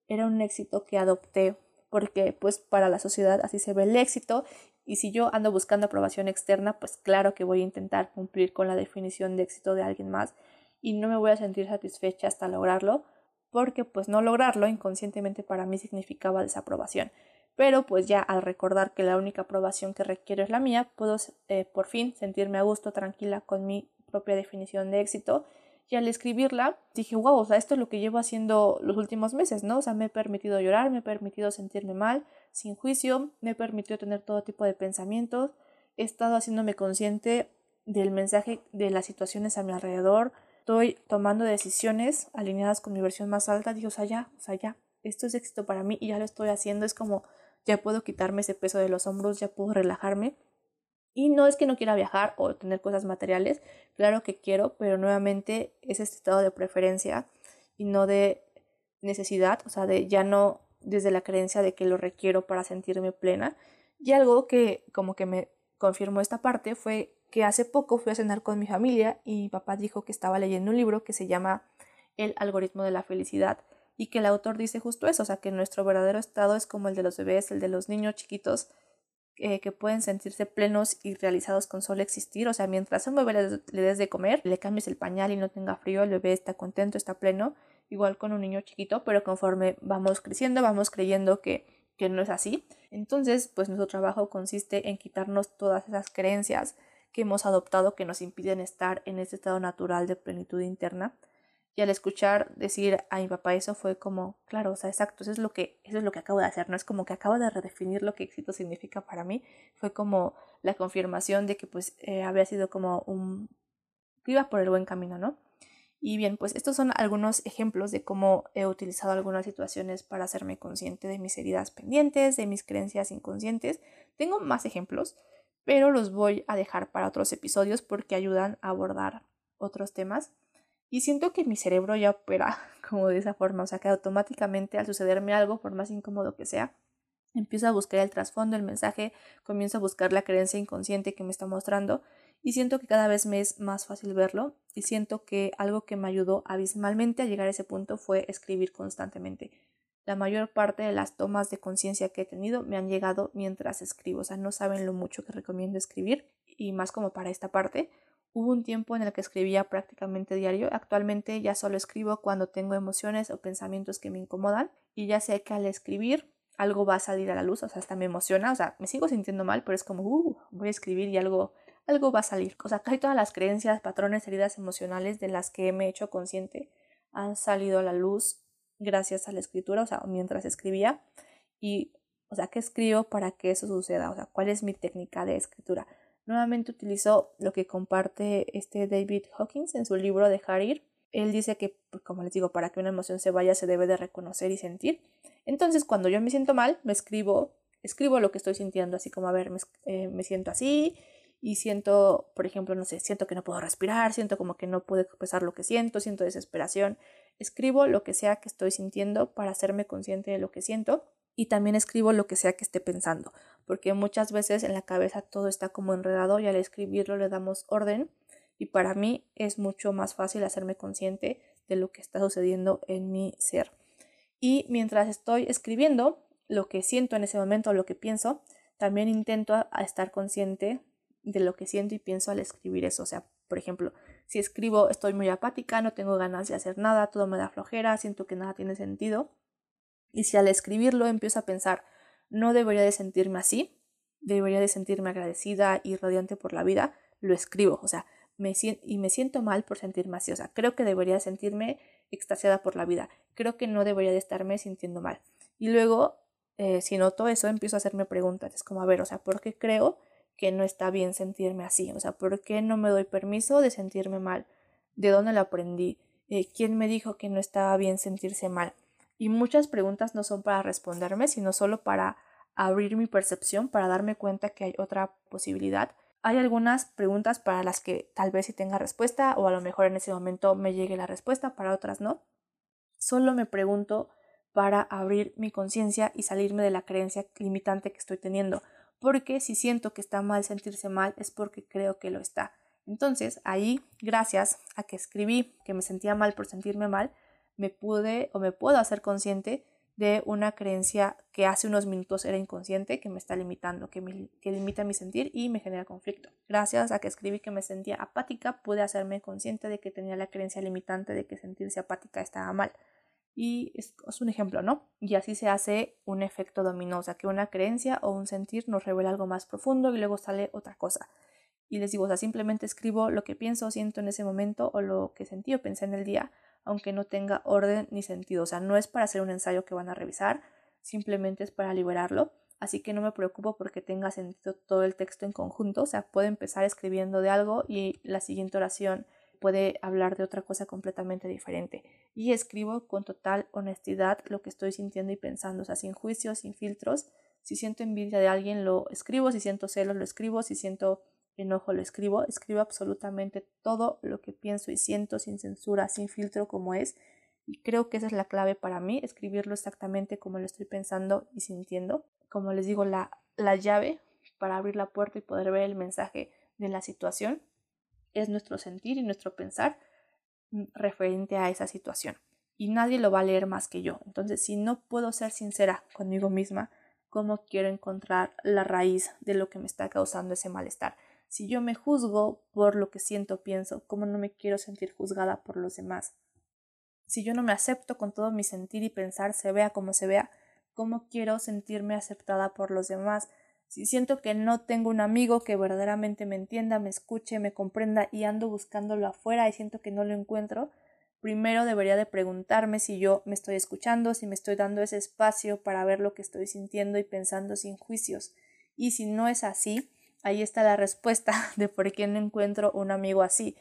era un éxito que adopté porque pues para la sociedad así se ve el éxito y si yo ando buscando aprobación externa, pues claro que voy a intentar cumplir con la definición de éxito de alguien más y no me voy a sentir satisfecha hasta lograrlo, porque pues no lograrlo inconscientemente para mí significaba desaprobación. Pero pues ya al recordar que la única aprobación que requiero es la mía, puedo eh, por fin sentirme a gusto, tranquila con mi propia definición de éxito. Y al escribirla dije, wow, o sea, esto es lo que llevo haciendo los últimos meses, ¿no? O sea, me he permitido llorar, me he permitido sentirme mal, sin juicio, me he permitido tener todo tipo de pensamientos, he estado haciéndome consciente del mensaje de las situaciones a mi alrededor, estoy tomando decisiones alineadas con mi versión más alta, dije, o sea, ya, o sea, ya, esto es éxito para mí y ya lo estoy haciendo, es como ya puedo quitarme ese peso de los hombros, ya puedo relajarme. Y no es que no quiera viajar o tener cosas materiales, claro que quiero, pero nuevamente es este estado de preferencia y no de necesidad, o sea, de ya no desde la creencia de que lo requiero para sentirme plena. Y algo que como que me confirmó esta parte fue que hace poco fui a cenar con mi familia y mi papá dijo que estaba leyendo un libro que se llama El algoritmo de la felicidad y que el autor dice justo eso, o sea, que nuestro verdadero estado es como el de los bebés, el de los niños chiquitos eh, que pueden sentirse plenos y realizados con solo existir, o sea, mientras a un bebé le, des de comer, le cambies el pañal y no tenga frío, el bebé está contento, está pleno, igual con un niño chiquito, pero conforme vamos creciendo, vamos creyendo que, que no es así. Entonces, pues nuestro trabajo consiste en quitarnos todas esas creencias que hemos adoptado que nos impiden estar en este estado natural de plenitud interna y al escuchar decir a mi papá eso fue como, claro, o sea, exacto, eso es lo que, eso es lo que acabo de hacer, no es como que acabo de redefinir lo que éxito significa para mí, fue como la confirmación de que pues eh, había sido como un, que iba por el buen camino, ¿no? Y bien, pues estos son algunos ejemplos de cómo he utilizado algunas situaciones para hacerme consciente de mis heridas pendientes, de mis creencias inconscientes. Tengo más ejemplos, pero los voy a dejar para otros episodios porque ayudan a abordar otros temas. Y siento que mi cerebro ya opera como de esa forma, o sea que automáticamente al sucederme algo, por más incómodo que sea, empiezo a buscar el trasfondo, el mensaje, comienzo a buscar la creencia inconsciente que me está mostrando y siento que cada vez me es más fácil verlo y siento que algo que me ayudó abismalmente a llegar a ese punto fue escribir constantemente. La mayor parte de las tomas de conciencia que he tenido me han llegado mientras escribo, o sea, no saben lo mucho que recomiendo escribir y más como para esta parte. Hubo un tiempo en el que escribía prácticamente diario, actualmente ya solo escribo cuando tengo emociones o pensamientos que me incomodan y ya sé que al escribir algo va a salir a la luz, o sea, hasta me emociona, o sea, me sigo sintiendo mal, pero es como, uh, voy a escribir y algo, algo va a salir. O sea, casi todas las creencias, patrones, heridas emocionales de las que me he hecho consciente han salido a la luz gracias a la escritura, o sea, mientras escribía. Y, o sea, ¿qué escribo para que eso suceda? O sea, ¿cuál es mi técnica de escritura? Nuevamente utilizo lo que comparte este David Hawkins en su libro Dejar ir. Él dice que, pues, como les digo, para que una emoción se vaya se debe de reconocer y sentir. Entonces, cuando yo me siento mal, me escribo, escribo lo que estoy sintiendo, así como, a ver, me, eh, me siento así, y siento, por ejemplo, no sé, siento que no puedo respirar, siento como que no puedo expresar lo que siento, siento desesperación. Escribo lo que sea que estoy sintiendo para hacerme consciente de lo que siento y también escribo lo que sea que esté pensando, porque muchas veces en la cabeza todo está como enredado y al escribirlo le damos orden y para mí es mucho más fácil hacerme consciente de lo que está sucediendo en mi ser. Y mientras estoy escribiendo lo que siento en ese momento, lo que pienso, también intento estar consciente de lo que siento y pienso al escribir eso. O sea, por ejemplo, si escribo estoy muy apática, no tengo ganas de hacer nada, todo me da flojera, siento que nada tiene sentido. Y si al escribirlo empiezo a pensar, no debería de sentirme así, debería de sentirme agradecida y radiante por la vida, lo escribo. O sea, me y me siento mal por sentirme así. O sea, creo que debería sentirme extasiada por la vida. Creo que no debería de estarme sintiendo mal. Y luego, eh, si noto eso, empiezo a hacerme preguntas. Es como, a ver, o sea, ¿por qué creo que no está bien sentirme así? O sea, ¿por qué no me doy permiso de sentirme mal? ¿De dónde lo aprendí? Eh, ¿Quién me dijo que no estaba bien sentirse mal? Y muchas preguntas no son para responderme, sino solo para abrir mi percepción, para darme cuenta que hay otra posibilidad. Hay algunas preguntas para las que tal vez sí tenga respuesta o a lo mejor en ese momento me llegue la respuesta, para otras no. Solo me pregunto para abrir mi conciencia y salirme de la creencia limitante que estoy teniendo porque si siento que está mal sentirse mal es porque creo que lo está. Entonces ahí, gracias a que escribí que me sentía mal por sentirme mal, me pude o me puedo hacer consciente de una creencia que hace unos minutos era inconsciente, que me está limitando, que, me, que limita mi sentir y me genera conflicto. Gracias a que escribí que me sentía apática, pude hacerme consciente de que tenía la creencia limitante de que sentirse apática estaba mal. Y es, un ejemplo, ¿no? Y así se hace un efecto dominó, o sea, que una creencia o un sentir nos revela algo más profundo y luego sale otra cosa. Y les digo, o sea, simplemente escribo lo que pienso o siento en ese momento o lo que sentí o pensé en el día, aunque no tenga orden ni sentido. O sea, no es para hacer un ensayo que van a revisar, simplemente es para liberarlo. Así que no me preocupo porque tenga sentido todo el texto en conjunto. O sea, puedo empezar escribiendo de algo y la siguiente oración puede hablar de otra cosa completamente diferente. Y escribo con total honestidad lo que estoy sintiendo y pensando, o sea, sin juicios, sin filtros. Si siento envidia de alguien, lo escribo, si siento celos, lo escribo, si siento enojo, lo escribo. Escribo absolutamente todo lo que pienso y siento sin censura, sin filtro como es. Y creo que esa es la clave para mí, escribirlo exactamente como lo estoy pensando y sintiendo. Como les digo, la, la llave para abrir la puerta y poder ver el mensaje de la situación es nuestro sentir y nuestro pensar referente a esa situación. Y nadie lo va a leer más que yo. Entonces, si no puedo ser sincera conmigo misma, ¿cómo quiero encontrar la raíz de lo que me está causando ese malestar? Si yo me juzgo por lo que siento, pienso, ¿cómo no me quiero sentir juzgada por los demás? Si yo no me acepto con todo mi sentir y pensar, se vea como se vea, ¿cómo quiero sentirme aceptada por los demás? Si siento que no tengo un amigo que verdaderamente me entienda, me escuche, me comprenda y ando buscándolo afuera y siento que no lo encuentro, primero debería de preguntarme si yo me estoy escuchando, si me estoy dando ese espacio para ver lo que estoy sintiendo y pensando sin juicios. Y si no es así, ahí está la respuesta de por qué no encuentro un amigo así,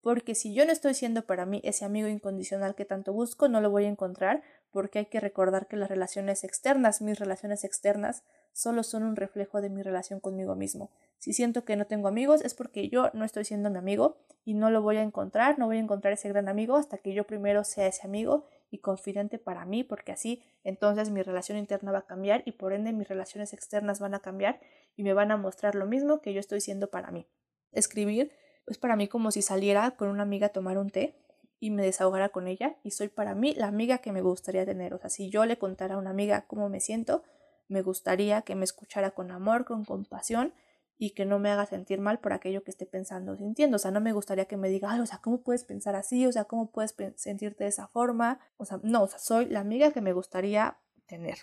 porque si yo no estoy siendo para mí ese amigo incondicional que tanto busco, no lo voy a encontrar, porque hay que recordar que las relaciones externas, mis relaciones externas, solo son un reflejo de mi relación conmigo mismo. Si siento que no tengo amigos es porque yo no estoy siendo mi amigo y no lo voy a encontrar, no voy a encontrar ese gran amigo hasta que yo primero sea ese amigo y confidente para mí, porque así entonces mi relación interna va a cambiar y por ende mis relaciones externas van a cambiar y me van a mostrar lo mismo que yo estoy siendo para mí. Escribir es para mí como si saliera con una amiga a tomar un té y me desahogara con ella y soy para mí la amiga que me gustaría tener. O sea, si yo le contara a una amiga cómo me siento, me gustaría que me escuchara con amor, con compasión y que no me haga sentir mal por aquello que esté pensando o sintiendo. O sea, no me gustaría que me diga, o sea, ¿cómo puedes pensar así? O sea, ¿cómo puedes sentirte de esa forma? O sea, no, o sea, soy la amiga que me gustaría tener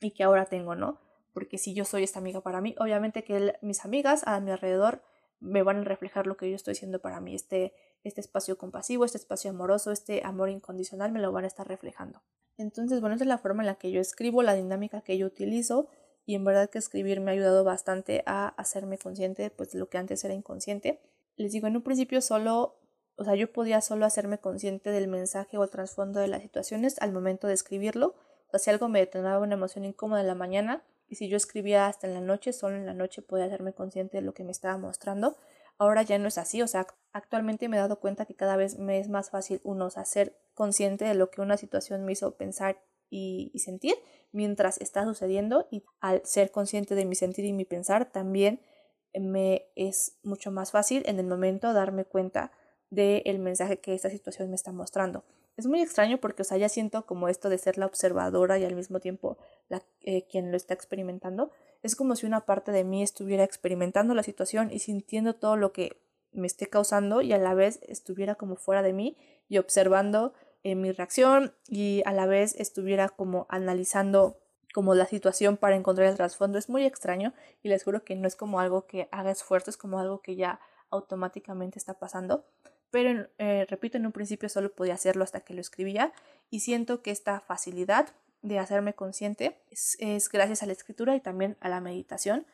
y que ahora tengo, ¿no? Porque si yo soy esta amiga para mí, obviamente que mis amigas a mi alrededor me van a reflejar lo que yo estoy siendo para mí. Este, este espacio compasivo, este espacio amoroso, este amor incondicional me lo van a estar reflejando. Entonces, bueno, esa es la forma en la que yo escribo, la dinámica que yo utilizo y en verdad que escribir me ha ayudado bastante a hacerme consciente pues, de lo que antes era inconsciente. Les digo, en un principio solo, o sea, yo podía solo hacerme consciente del mensaje o el trasfondo de las situaciones al momento de escribirlo. O si algo me detonaba una emoción incómoda en la mañana, y si yo escribía hasta en la noche, solo en la noche podía hacerme consciente de lo que me estaba mostrando. Ahora ya no es así, o sea, actualmente me he dado cuenta que cada vez me es más fácil uno, o ser consciente de lo que una situación me hizo pensar y, sentir mientras está sucediendo y al ser consciente de mi sentir y mi pensar también me es mucho más fácil en el momento darme cuenta del mensaje que esta situación me está mostrando es muy extraño porque, o sea, ya siento como esto de ser la observadora y al mismo tiempo la, eh, quien lo está experimentando. Es como si una parte de mí estuviera experimentando la situación y sintiendo todo lo que me esté causando y a la vez estuviera como fuera de mí y observando eh, mi reacción y a la vez estuviera como analizando como la situación para encontrar el trasfondo. Es muy extraño y les juro que no es como algo que haga esfuerzo, es como algo que ya automáticamente está pasando pero eh, repito, en un principio solo podía hacerlo hasta que lo escribía y siento que esta facilidad de hacerme consciente es, gracias a la escritura y también a la meditación,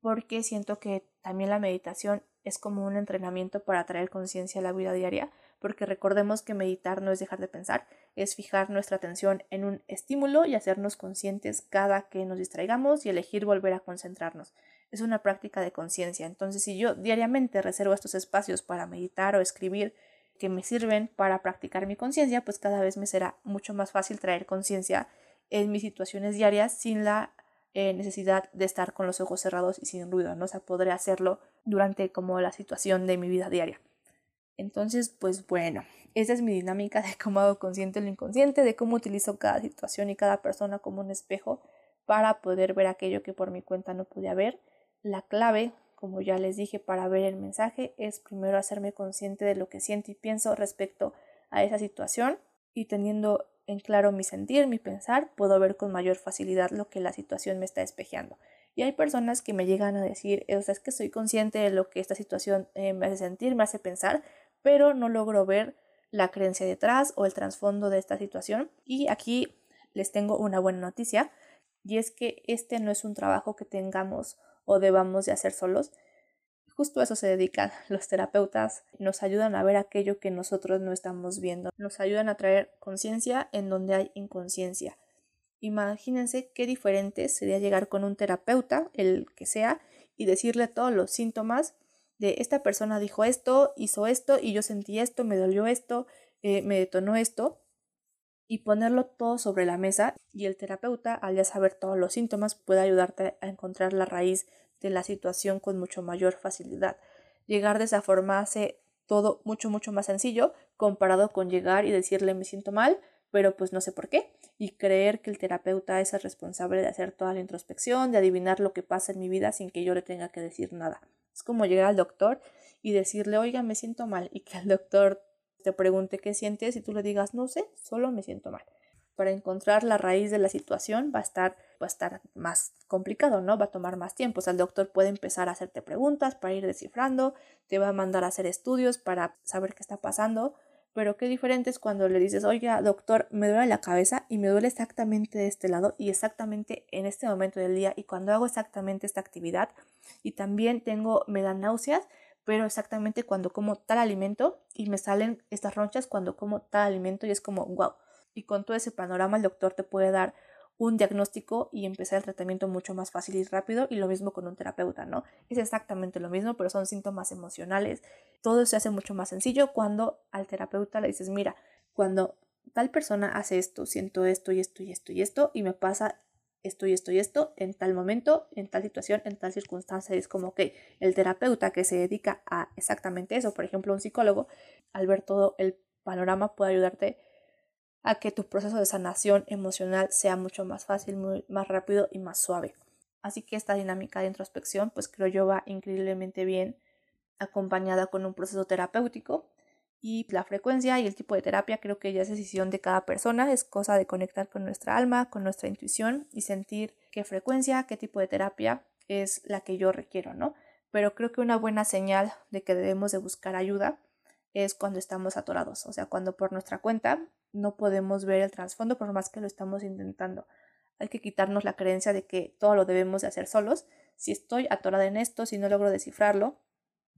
porque siento que también la meditación es como un entrenamiento para traer conciencia a la vida diaria, porque recordemos que meditar no es dejar de pensar, es fijar nuestra atención en un estímulo y hacernos conscientes cada que nos distraigamos y elegir volver a concentrarnos es una práctica de conciencia. Entonces, si yo diariamente reservo estos espacios para meditar o escribir que me sirven para practicar mi conciencia, pues cada vez me será mucho más fácil traer conciencia en mis situaciones diarias sin la eh, necesidad de estar con los ojos cerrados y sin ruido, ¿no? O sea, podré hacerlo durante como la situación de mi vida diaria. Entonces, pues bueno, esa es mi dinámica de cómo hago consciente lo inconsciente, de cómo utilizo cada situación y cada persona como un espejo para poder ver aquello que por mi cuenta no pude ver la clave, como ya les dije, para ver el mensaje es primero hacerme consciente de lo que siento y pienso respecto a esa situación y teniendo en claro mi sentir, mi pensar, puedo ver con mayor facilidad lo que la situación me está espejeando. Y hay personas que me llegan a decir, o sea, es que soy consciente de lo que esta situación eh, me hace sentir, me hace pensar, pero no logro ver la creencia detrás o el trasfondo de esta situación. Y aquí les tengo una buena noticia, y es que este no es un trabajo que tengamos o debamos de hacer solos. Justo a eso se dedican los terapeutas, nos ayudan a ver aquello que nosotros no estamos viendo, nos ayudan a traer conciencia en donde hay inconsciencia. Imagínense qué diferente sería llegar con un terapeuta, el que sea, y decirle todos los síntomas esta persona dijo esto, hizo esto y yo sentí esto, me dolió esto, eh, me detonó esto, y ponerlo todo sobre la mesa y el terapeuta, al ya saber todos los síntomas, puede ayudarte a encontrar la raíz de la situación con mucho mayor facilidad. Llegar de esa forma hace todo mucho, mucho más sencillo comparado con llegar y decirle me siento mal, pero pues no sé por qué, y creer que el terapeuta es el responsable de hacer toda la introspección, de adivinar lo que pasa en mi vida sin que yo le tenga que decir nada. Es como llegar al doctor y decirle, oiga, me siento mal, y que el doctor te pregunte qué sientes y tú le digas, no sé, solo me siento mal. Para encontrar la raíz de la situación va a estar, va a estar más complicado, ¿no? Va a tomar más tiempo. O sea, el doctor puede empezar a hacerte preguntas para ir descifrando, te va a mandar a hacer estudios para saber qué está pasando. Pero qué diferente es cuando le dices, oiga, doctor, me duele la cabeza y me duele exactamente de este lado y exactamente en este momento del día y cuando hago exactamente esta actividad y también tengo, me dan náuseas pero exactamente cuando como tal alimento y me salen estas ronchas cuando como tal alimento y es como, wow. Y con todo ese panorama el doctor te puede dar un diagnóstico y empezar el tratamiento mucho más fácil y rápido y lo mismo con un terapeuta, ¿no? Es exactamente lo mismo, pero son síntomas emocionales. Todo se hace mucho más sencillo cuando al terapeuta le dices, mira, cuando tal persona hace esto, siento esto y esto y esto y esto y me pasa esto y esto y esto en tal momento, en tal situación, en tal circunstancia. Es como que el terapeuta que se dedica a exactamente eso, por ejemplo, un psicólogo, al ver todo el panorama puede ayudarte a que tu proceso de sanación emocional sea mucho más fácil, muy, más rápido y más suave. Así que esta dinámica de introspección, pues creo yo va increíblemente bien acompañada con un proceso terapéutico y la frecuencia y el tipo de terapia creo que ya es decisión de cada persona, es cosa de conectar con nuestra alma, con nuestra intuición y sentir qué frecuencia, qué tipo de terapia es la que yo requiero, ¿no? Pero creo que una buena señal de que debemos de buscar ayuda es cuando estamos atorados, o sea, cuando por nuestra cuenta no podemos ver el trasfondo por más que lo estamos intentando. Hay que quitarnos la creencia de que todo lo debemos de hacer solos. Si estoy atorada en esto, si no logro descifrarlo,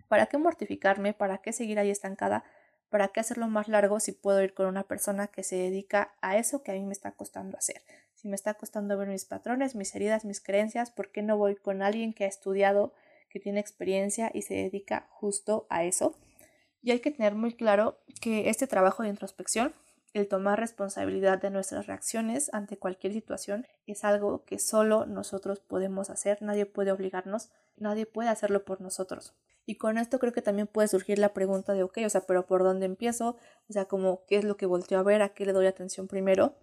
¿para qué mortificarme? ¿Para qué seguir ahí estancada? ¿Para qué hacerlo más largo si puedo ir con una persona que se dedica a eso que a mí me está costando hacer? Si me está costando ver mis patrones, mis heridas, mis creencias, ¿por qué no voy con alguien que ha estudiado, que tiene experiencia y se dedica justo a eso? Y hay que tener muy claro que este trabajo de introspección el tomar responsabilidad de nuestras reacciones ante cualquier situación es algo que solo nosotros podemos hacer, nadie puede obligarnos, nadie puede hacerlo por nosotros. Y con esto creo que también puede surgir la pregunta de, ok, o sea, pero ¿por dónde empiezo? O sea, como, ¿qué es lo que volteo a ver? ¿A qué le doy atención primero?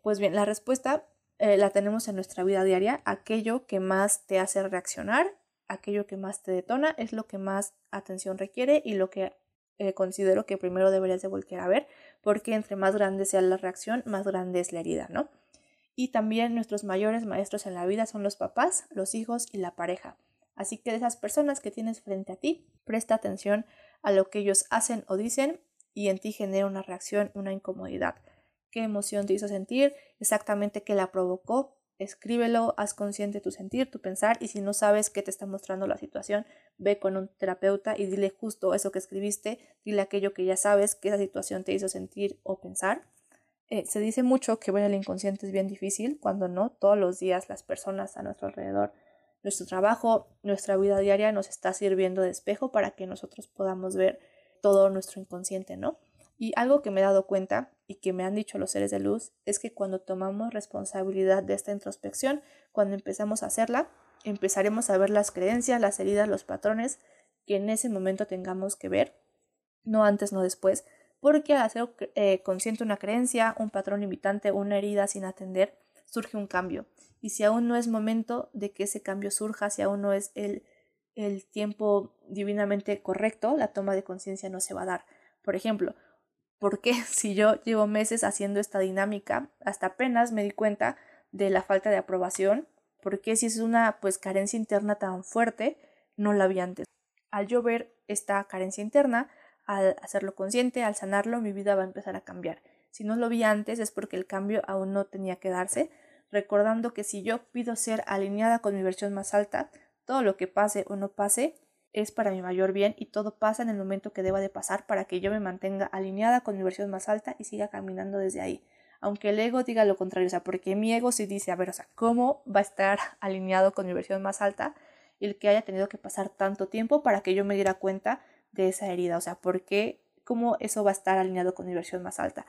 Pues bien, la respuesta eh, la tenemos en nuestra vida diaria. Aquello que más te hace reaccionar, aquello que más te detona, es lo que más atención requiere y lo que eh, considero que primero deberías de voltear a ver, porque entre más grande sea la reacción, más grande es la herida, ¿no? Y también nuestros mayores maestros en la vida son los papás, los hijos y la pareja. Así que de esas personas que tienes frente a ti, presta atención a lo que ellos hacen o dicen y en ti genera una reacción, una incomodidad. ¿Qué emoción te hizo sentir? Exactamente qué la provocó escríbelo, haz consciente tu sentir, tu pensar y si no sabes qué te está mostrando la situación, ve con un terapeuta y dile justo eso que escribiste, dile aquello que ya sabes que esa situación te hizo sentir o pensar. Eh, se dice mucho que ver el inconsciente es bien difícil, cuando no, todos los días las personas a nuestro alrededor, nuestro trabajo, nuestra vida diaria nos está sirviendo de espejo para que nosotros podamos ver todo nuestro inconsciente, ¿no? Y algo que me he dado cuenta y que me han dicho los seres de luz es que cuando tomamos responsabilidad de esta introspección, cuando empezamos a hacerla, empezaremos a ver las creencias, las heridas, los patrones que en ese momento tengamos que ver, no antes, no después, porque al hacer eh, consciente una creencia, un patrón limitante, una herida sin atender, surge un cambio. Y si aún no es momento de que ese cambio surja, si aún no es el, el tiempo divinamente correcto, la toma de conciencia no se va a dar. Por ejemplo, porque si yo llevo meses haciendo esta dinámica, hasta apenas me di cuenta de la falta de aprobación, porque si es una pues carencia interna tan fuerte, no la vi antes. Al yo ver esta carencia interna, al hacerlo consciente, al sanarlo, mi vida va a empezar a cambiar. Si no lo vi antes es porque el cambio aún no tenía que darse, recordando que si yo pido ser alineada con mi versión más alta, todo lo que pase o no pase es para mi mayor bien y todo pasa en el momento que deba de pasar para que yo me mantenga alineada con mi versión más alta y siga caminando desde ahí. Aunque el ego diga lo contrario, o sea, porque mi ego sí dice, a ver, o sea, ¿cómo va a estar alineado con mi versión más alta el que haya tenido que pasar tanto tiempo para que yo me diera cuenta de esa herida? O sea, ¿por qué? ¿Cómo eso va a estar alineado con mi versión más alta?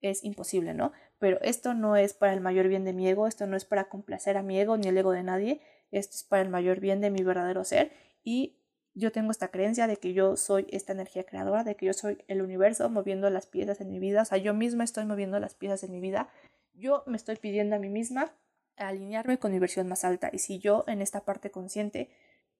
Es imposible, ¿no? Pero esto no es para el mayor bien de mi ego, esto no es para complacer a mi ego ni el ego de nadie, esto es para el mayor bien de mi verdadero ser y yo tengo esta creencia de que yo soy esta energía creadora, de que yo soy el universo moviendo las piezas en mi vida, o sea, yo misma estoy moviendo las piezas en mi vida, yo me estoy pidiendo a mí misma alinearme con mi versión más alta y si yo en esta parte consciente,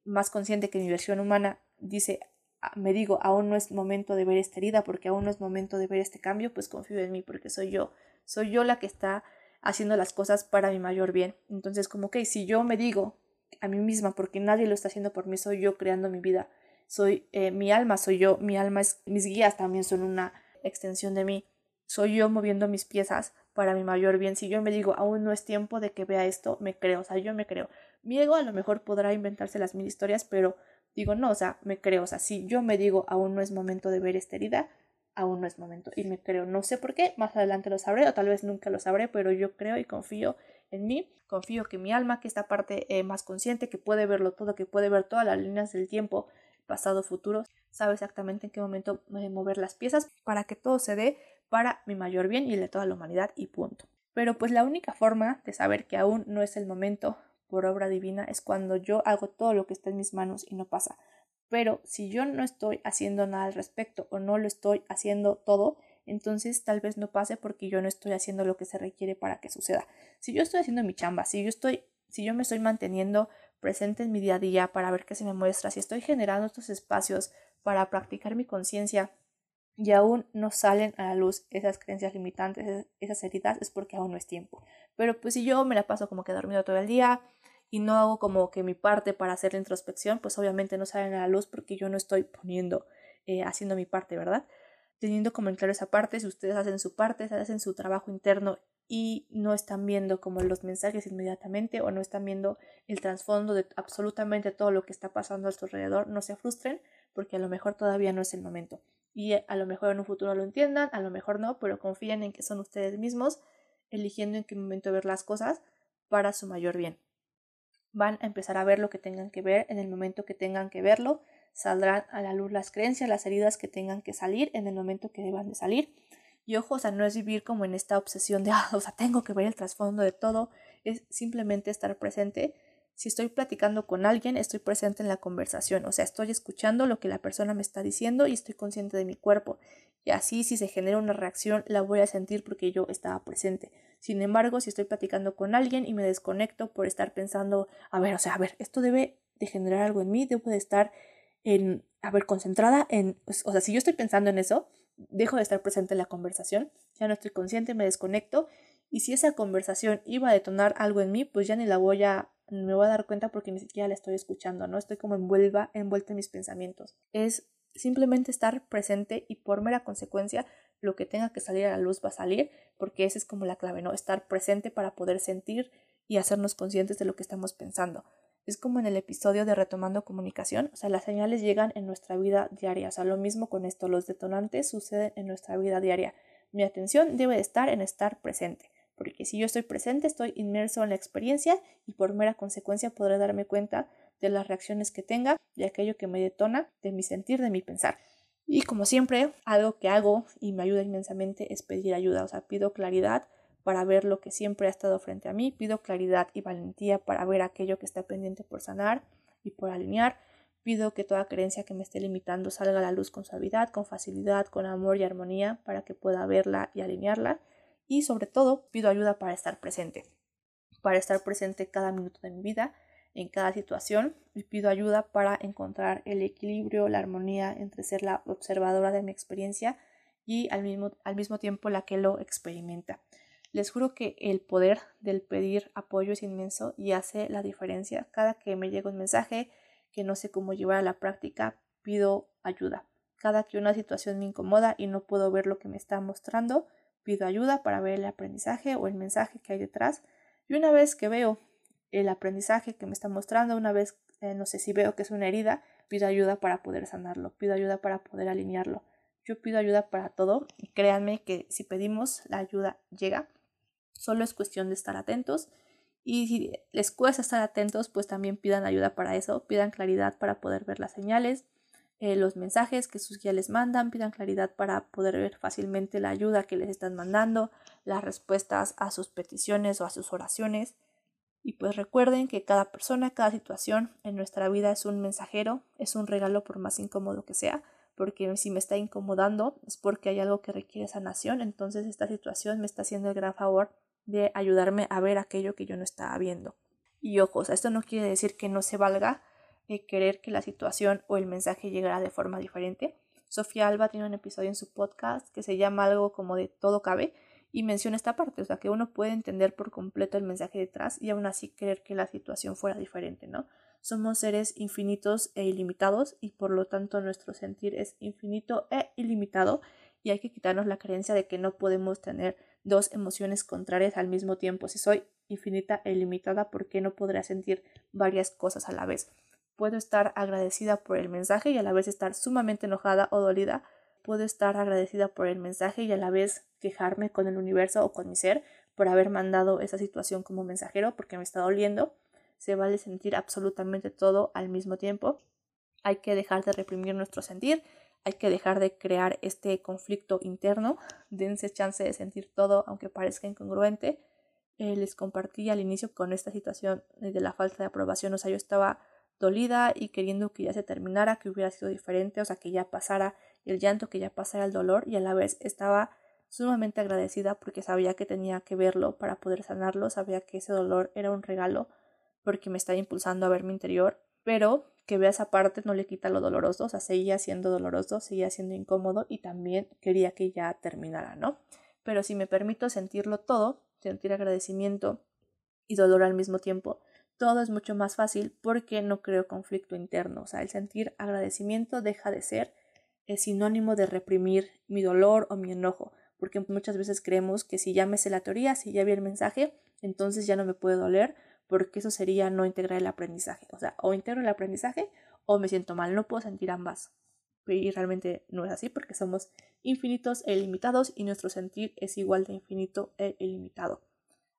más consciente que mi versión humana, dice, ah, me digo, aún no es momento de ver esta herida porque aún no es momento de ver este cambio, pues confío en mí porque soy yo, soy yo la que está haciendo las cosas para mi mayor bien. Entonces, como que si yo me digo a mí misma, porque nadie lo está haciendo por mí, soy yo creando mi vida, soy eh, mi alma, soy yo, mi alma es, mis guías también son una extensión de mí, soy yo moviendo mis piezas para mi mayor bien. Si yo me digo, aún no es tiempo de que vea esto, me creo, o sea, yo me creo. Mi ego a lo mejor podrá inventarse las mil historias, pero digo, no, o sea, me creo, o sea, si yo me digo, aún no es momento de ver esta herida, aún no es momento. Y me creo, no sé por qué, más adelante lo sabré o tal vez nunca lo sabré, pero yo creo y confío en mí, confío que mi alma, que esta parte eh, más consciente, que puede verlo todo, que puede ver todas las líneas del tiempo, pasado, futuro, sabe exactamente en qué momento eh, mover las piezas para que todo se dé para mi mayor bien y el de toda la humanidad y punto. Pero pues la única forma de saber que aún no es el momento por obra divina es cuando yo hago todo lo que está en mis manos y no pasa. Pero si yo no estoy haciendo nada al respecto o no lo estoy haciendo todo, entonces tal vez no pase porque yo no estoy haciendo lo que se requiere para que suceda. Si yo estoy haciendo mi chamba, si yo estoy si yo me estoy manteniendo presente en mi día a día para ver qué se me muestra, si estoy generando estos espacios para practicar mi conciencia y aún no salen a la luz esas creencias limitantes, esas heridas, es porque aún no es tiempo. Pero pues si yo me la paso como que dormido todo el día, y no hago como que mi parte para hacer la introspección, pues obviamente no salen a la luz porque yo no estoy poniendo, eh, haciendo mi parte, ¿verdad? Teniendo como en claro esa parte, si ustedes hacen su parte, hacen su trabajo interno y no están viendo como los mensajes inmediatamente o no están viendo el trasfondo de absolutamente todo lo que está pasando a su alrededor, no se frustren porque a lo mejor todavía no es el momento. Y a lo mejor en un futuro lo entiendan, a lo mejor no, pero confíen en que son ustedes mismos eligiendo en qué momento ver las cosas para su mayor bien van a empezar a ver lo que tengan que ver en el momento que tengan que verlo, saldrán a la luz las creencias, las heridas que tengan que salir en el momento que deban de salir. Y ojo, o sea, no es vivir como en esta obsesión de, ah, o sea, tengo que ver el trasfondo de todo, es simplemente estar presente. Si estoy platicando con alguien, estoy presente en la conversación, o sea, estoy escuchando lo que la persona me está diciendo y estoy consciente de mi cuerpo. Y así si se genera una reacción, la voy a sentir porque yo estaba presente. Sin embargo, si estoy platicando con alguien y me desconecto por estar pensando, a ver, o sea, a ver, esto debe de generar algo en mí, debo de estar en, a ver, concentrada en, pues, o sea, si yo estoy pensando en eso, dejo de estar presente en la conversación, ya no estoy consciente, me desconecto y si esa conversación iba a detonar algo en mí, pues ya ni la voy a, me voy a dar cuenta porque ni siquiera la estoy escuchando, ¿no? Estoy como envuelva, envuelta en mis pensamientos. Es simplemente estar presente y por mera consecuencia lo que tenga que salir a la luz va a salir, porque esa es como la clave, ¿no? Estar presente para poder sentir y hacernos conscientes de lo que estamos pensando. Es como en el episodio de Retomando Comunicación, o sea, las señales llegan en nuestra vida diaria, o sea, lo mismo con esto, los detonantes suceden en nuestra vida diaria. Mi atención debe de estar en estar presente, porque si yo estoy presente, estoy inmerso en la experiencia y por mera consecuencia podré darme cuenta de las reacciones que tenga, de aquello que me detona, de mi sentir, de mi pensar. Y como siempre, algo que hago y me ayuda inmensamente es pedir ayuda, o sea, pido claridad para ver lo que siempre ha estado frente a mí, pido claridad y valentía para ver aquello que está pendiente por sanar y por alinear, pido que toda creencia que me esté limitando salga a la luz con suavidad, con facilidad, con amor y armonía para que pueda verla y alinearla. Y sobre todo pido ayuda para estar presente, para estar presente cada minuto de mi vida en cada situación y pido ayuda para encontrar el equilibrio, la armonía entre ser la observadora de mi experiencia y al mismo, al mismo tiempo la que lo experimenta. Les juro que el poder del pedir apoyo es inmenso y hace la diferencia. Cada que me llega un mensaje que no sé cómo llevar a la práctica, pido ayuda. Cada que una situación me incomoda y no puedo ver lo que me está mostrando, pido ayuda para ver el aprendizaje o el mensaje que hay detrás. Y una vez que veo el aprendizaje que me está mostrando. Una vez, eh, no sé si veo que es una herida, pido ayuda para poder sanarlo, pido ayuda para poder alinearlo. Yo pido ayuda para todo y créanme que si pedimos, la ayuda llega. Solo es cuestión de estar atentos. Y si les cuesta estar atentos, pues también pidan ayuda para eso, pidan claridad para poder ver las señales, eh, los mensajes que sus guías les mandan, pidan claridad para poder ver fácilmente la ayuda que les están mandando, las respuestas a sus peticiones o a sus oraciones. Y pues recuerden que cada persona, cada situación en nuestra vida es un mensajero, es un regalo por más incómodo que sea, porque si me está incomodando es porque hay algo que requiere sanación, entonces esta situación me está haciendo el gran favor de ayudarme a ver aquello que yo no estaba viendo. Y ojos, esto no quiere decir que no se valga eh, querer que la situación o el mensaje llegara de forma diferente. Sofía Alba tiene un episodio en su podcast que se llama algo como de todo cabe, y menciona esta parte, o sea, que uno puede entender por completo el mensaje detrás y aún así creer que la situación fuera diferente, ¿no? Somos seres infinitos e ilimitados y por lo tanto nuestro sentir es infinito e ilimitado y hay que quitarnos la creencia de que no podemos tener dos emociones contrarias al mismo tiempo. Si soy infinita e ilimitada, ¿por qué no podré sentir varias cosas a la vez? puedo estar agradecida por el mensaje y a la vez estar sumamente enojada o dolida. Puedo estar agradecida por el mensaje y a la vez quejarme con el universo o con mi ser por haber mandado esa situación como mensajero porque me está doliendo. Se vale sentir absolutamente todo al mismo tiempo. Hay que dejar de reprimir nuestro sentir, hay que dejar de crear este conflicto interno. Dense chance de sentir todo aunque parezca incongruente. Eh, les compartí al inicio con esta situación de la falta de aprobación, o sea, yo estaba dolida y queriendo que ya se terminara, que hubiera sido diferente, o sea, que ya pasara el llanto, que ya pasara el dolor y a la vez estaba sumamente agradecida porque sabía que tenía que verlo para poder sanarlo, sabía que ese dolor era un regalo porque me estaba impulsando a ver mi interior, pero que vea esa parte no le quita lo doloroso, o sea, seguía siendo doloroso, seguía siendo incómodo y también quería que ya terminara, ¿no? Pero si me permito sentirlo todo, sentir agradecimiento y dolor al mismo tiempo, todo es mucho más fácil porque no creo conflicto interno. O sea, el sentir agradecimiento deja de ser el sinónimo de reprimir mi dolor o mi enojo, porque muchas veces creemos que si ya me sé la teoría, si ya vi el mensaje, entonces ya no me puede doler, porque eso sería no integrar el aprendizaje. O sea, o integro el aprendizaje o me siento mal, no puedo sentir ambas. Y realmente no es así porque somos infinitos e ilimitados y nuestro sentir es igual de infinito e ilimitado.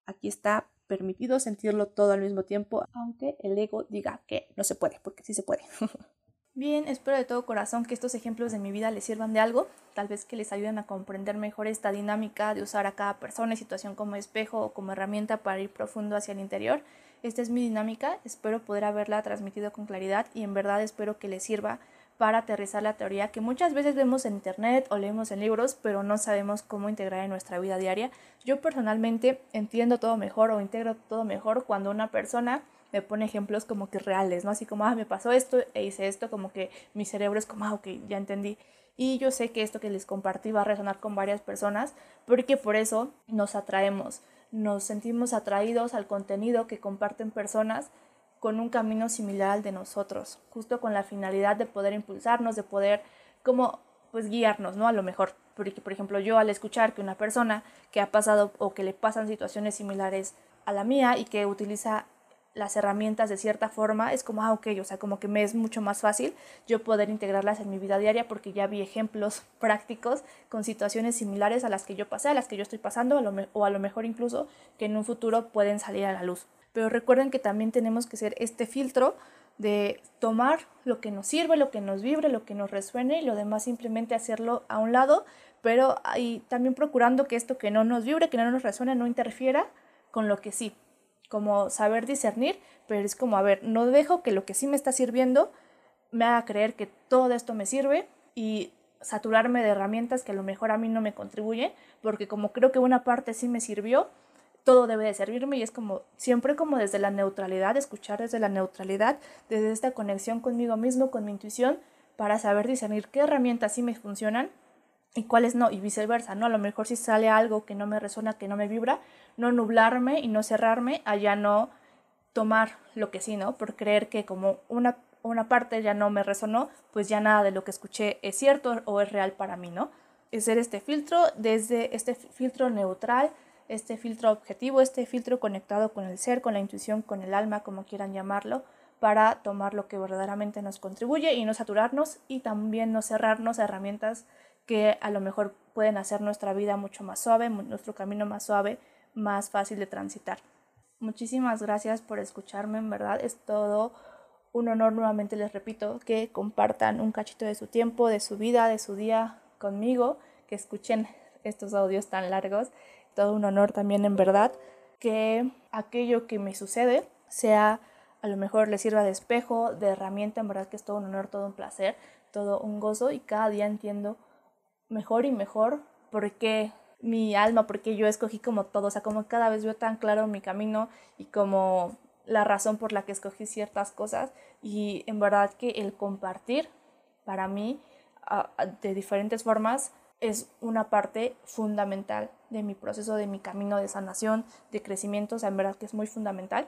Aquí está permitido sentirlo todo al mismo tiempo, aunque el ego diga que no se puede, porque sí se puede. Bien, espero de todo corazón que estos ejemplos de mi vida les sirvan de algo, tal vez que les ayuden a comprender mejor esta dinámica de usar a cada persona y situación como espejo o como herramienta para ir profundo hacia el interior. Esta es mi dinámica, espero poder haberla transmitido con claridad y en verdad espero que les sirva para aterrizar la teoría que muchas veces vemos en internet o leemos en libros, pero no sabemos cómo integrar en nuestra vida diaria. Yo personalmente entiendo todo mejor o integro todo mejor cuando una persona me pone ejemplos como que reales, ¿no? Así como, ah, me pasó esto e hice esto, como que mi cerebro es como, ah, ok, ya entendí. Y yo sé que esto que les compartí va a resonar con varias personas, porque por eso nos atraemos, nos sentimos atraídos al contenido que comparten personas con un camino similar al de nosotros, justo con la finalidad de poder impulsarnos, de poder como pues guiarnos, ¿no? A lo mejor, porque por ejemplo yo al escuchar que una persona que ha pasado o que le pasan situaciones similares a la mía y que utiliza las herramientas de cierta forma, es como, ah, ok, o sea, como que me es mucho más fácil yo poder integrarlas en mi vida diaria porque ya vi ejemplos prácticos con situaciones similares a las que yo pasé, a las que yo estoy pasando, o a lo mejor incluso que en un futuro pueden salir a la luz. Pero recuerden que también tenemos que ser este filtro de tomar lo que nos sirve, lo que nos vibre, lo que nos resuene y lo demás simplemente hacerlo a un lado, pero y también procurando que esto que no nos vibre, que no nos resuene, no interfiera con lo que sí, como saber discernir, pero es como, a ver, no dejo que lo que sí me está sirviendo me haga creer que todo esto me sirve y saturarme de herramientas que a lo mejor a mí no me contribuyen, porque como creo que una parte sí me sirvió, todo debe de servirme y es como siempre como desde la neutralidad, escuchar desde la neutralidad, desde esta conexión conmigo mismo, con mi intuición, para saber discernir qué herramientas sí me funcionan y cuáles no, y viceversa, ¿no? A lo mejor si sale algo que no me resuena, que no me vibra, no nublarme y no cerrarme, allá no tomar lo que sí, ¿no? Por creer que como una, una parte ya no me resonó, pues ya nada de lo que escuché es cierto o es real para mí, ¿no? Es ser este filtro, desde este filtro neutral, este filtro objetivo, este filtro conectado con el ser, con la intuición, con el alma, como quieran llamarlo, para tomar lo que verdaderamente nos contribuye y no saturarnos y también no cerrarnos a herramientas que a lo mejor pueden hacer nuestra vida mucho más suave, nuestro camino más suave, más fácil de transitar. Muchísimas gracias por escucharme, en verdad es todo un honor nuevamente les repito que compartan un cachito de su tiempo, de su vida, de su día conmigo, que escuchen estos audios tan largos todo un honor también en verdad que aquello que me sucede sea a lo mejor le sirva de espejo, de herramienta, en verdad que es todo un honor, todo un placer, todo un gozo y cada día entiendo mejor y mejor por qué mi alma, por qué yo escogí como todo, o sea, como cada vez veo tan claro mi camino y como la razón por la que escogí ciertas cosas. Y en verdad que el compartir para mí de diferentes formas es una parte fundamental de mi proceso, de mi camino de sanación, de crecimiento, o sea, en verdad que es muy fundamental.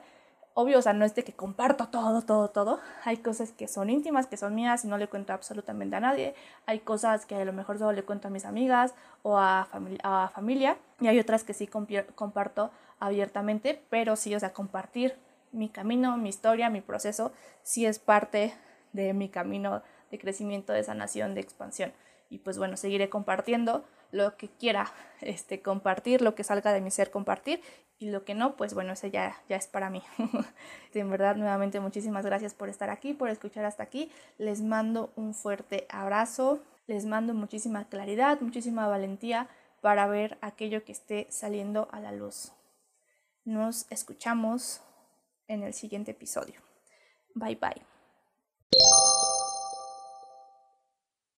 Obvio, o sea, no es de que comparto todo, todo, todo. Hay cosas que son íntimas, que son mías y no le cuento absolutamente a nadie. Hay cosas que a lo mejor solo le cuento a mis amigas o a, a familia. Y hay otras que sí comparto abiertamente, pero sí, o sea, compartir mi camino, mi historia, mi proceso, sí es parte de mi camino de crecimiento, de sanación, de expansión. Y pues bueno, seguiré compartiendo lo que quiera este, compartir, lo que salga de mi ser compartir y lo que no, pues bueno, ese ya, ya es para mí. en verdad, nuevamente muchísimas gracias por estar aquí, por escuchar hasta aquí. Les mando un fuerte abrazo, les mando muchísima claridad, muchísima valentía para ver aquello que esté saliendo a la luz. Nos escuchamos en el siguiente episodio. Bye bye.